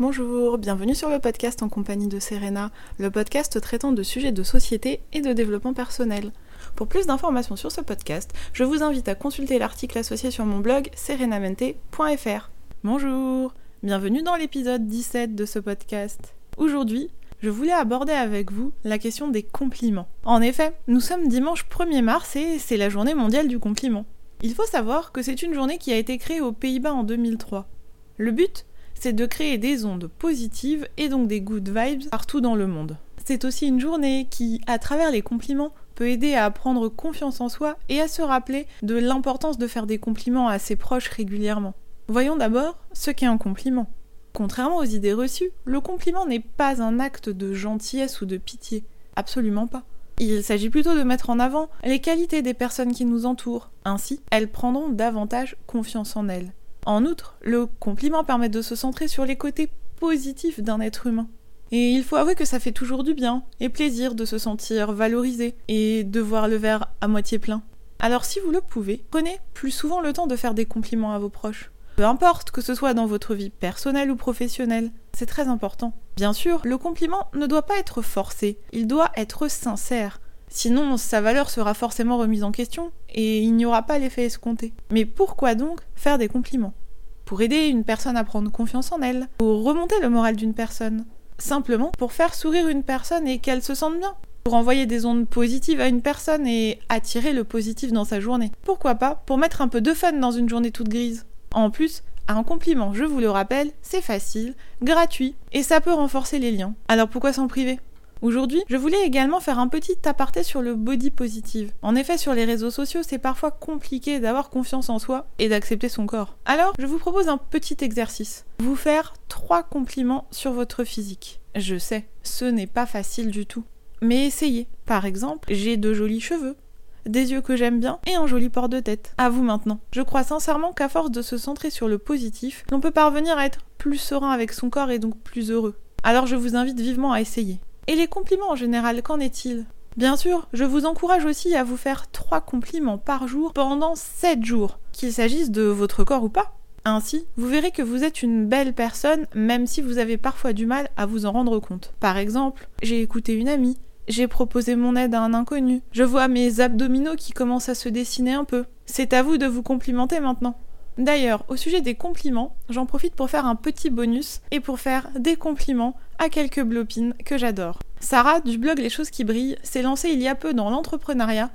Bonjour, bienvenue sur le podcast en compagnie de Serena, le podcast traitant de sujets de société et de développement personnel. Pour plus d'informations sur ce podcast, je vous invite à consulter l'article associé sur mon blog serenamente.fr. Bonjour, bienvenue dans l'épisode 17 de ce podcast. Aujourd'hui, je voulais aborder avec vous la question des compliments. En effet, nous sommes dimanche 1er mars et c'est la journée mondiale du compliment. Il faut savoir que c'est une journée qui a été créée aux Pays-Bas en 2003. Le but, c'est de créer des ondes positives et donc des good vibes partout dans le monde. C'est aussi une journée qui, à travers les compliments, peut aider à prendre confiance en soi et à se rappeler de l'importance de faire des compliments à ses proches régulièrement. Voyons d'abord ce qu'est un compliment. Contrairement aux idées reçues, le compliment n'est pas un acte de gentillesse ou de pitié. Absolument pas. Il s'agit plutôt de mettre en avant les qualités des personnes qui nous entourent. Ainsi, elles prendront davantage confiance en elles. En outre, le compliment permet de se centrer sur les côtés positifs d'un être humain. Et il faut avouer que ça fait toujours du bien et plaisir de se sentir valorisé et de voir le verre à moitié plein. Alors si vous le pouvez, prenez plus souvent le temps de faire des compliments à vos proches. Peu importe que ce soit dans votre vie personnelle ou professionnelle, c'est très important. Bien sûr, le compliment ne doit pas être forcé, il doit être sincère. Sinon, sa valeur sera forcément remise en question et il n'y aura pas l'effet escompté. Mais pourquoi donc faire des compliments? Pour aider une personne à prendre confiance en elle, pour remonter le moral d'une personne, simplement pour faire sourire une personne et qu'elle se sente bien, pour envoyer des ondes positives à une personne et attirer le positif dans sa journée. Pourquoi pas pour mettre un peu de fun dans une journée toute grise. En plus, un compliment, je vous le rappelle, c'est facile, gratuit et ça peut renforcer les liens. Alors pourquoi s'en priver? Aujourd'hui, je voulais également faire un petit aparté sur le body positive. En effet, sur les réseaux sociaux, c'est parfois compliqué d'avoir confiance en soi et d'accepter son corps. Alors, je vous propose un petit exercice. Vous faire trois compliments sur votre physique. Je sais, ce n'est pas facile du tout. Mais essayez. Par exemple, j'ai de jolis cheveux, des yeux que j'aime bien et un joli port de tête. À vous maintenant. Je crois sincèrement qu'à force de se centrer sur le positif, l'on peut parvenir à être plus serein avec son corps et donc plus heureux. Alors je vous invite vivement à essayer. Et les compliments en général, qu'en est-il? Bien sûr, je vous encourage aussi à vous faire 3 compliments par jour pendant 7 jours, qu'il s'agisse de votre corps ou pas. Ainsi, vous verrez que vous êtes une belle personne même si vous avez parfois du mal à vous en rendre compte. Par exemple, j'ai écouté une amie, j'ai proposé mon aide à un inconnu, je vois mes abdominaux qui commencent à se dessiner un peu. C'est à vous de vous complimenter maintenant. D'ailleurs, au sujet des compliments, j'en profite pour faire un petit bonus et pour faire des compliments quelques blopines que j'adore. Sarah du blog Les choses qui brillent s'est lancée il y a peu dans l'entrepreneuriat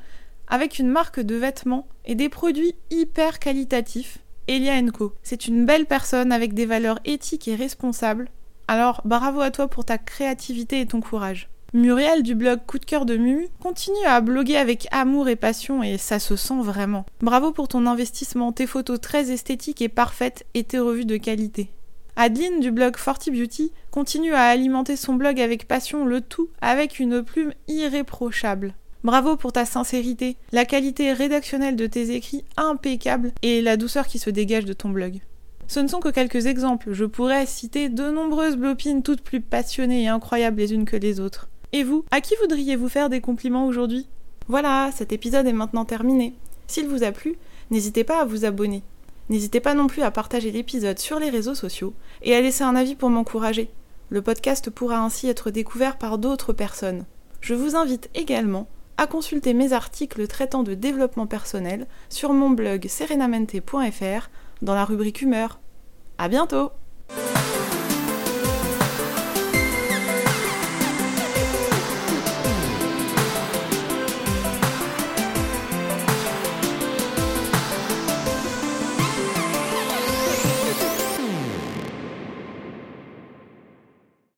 avec une marque de vêtements et des produits hyper qualitatifs, Elia Co. C'est une belle personne avec des valeurs éthiques et responsables. Alors bravo à toi pour ta créativité et ton courage. Muriel du blog Coup de cœur de Mu continue à bloguer avec amour et passion et ça se sent vraiment. Bravo pour ton investissement, tes photos très esthétiques et parfaites et tes revues de qualité. Adeline du blog Forty Beauty continue à alimenter son blog avec passion, le tout avec une plume irréprochable. Bravo pour ta sincérité, la qualité rédactionnelle de tes écrits impeccable et la douceur qui se dégage de ton blog. Ce ne sont que quelques exemples, je pourrais citer de nombreuses blopines toutes plus passionnées et incroyables les unes que les autres. Et vous, à qui voudriez-vous faire des compliments aujourd'hui? Voilà, cet épisode est maintenant terminé. S'il vous a plu, n'hésitez pas à vous abonner. N'hésitez pas non plus à partager l'épisode sur les réseaux sociaux et à laisser un avis pour m'encourager. Le podcast pourra ainsi être découvert par d'autres personnes. Je vous invite également à consulter mes articles traitant de développement personnel sur mon blog serenamente.fr dans la rubrique humeur. À bientôt!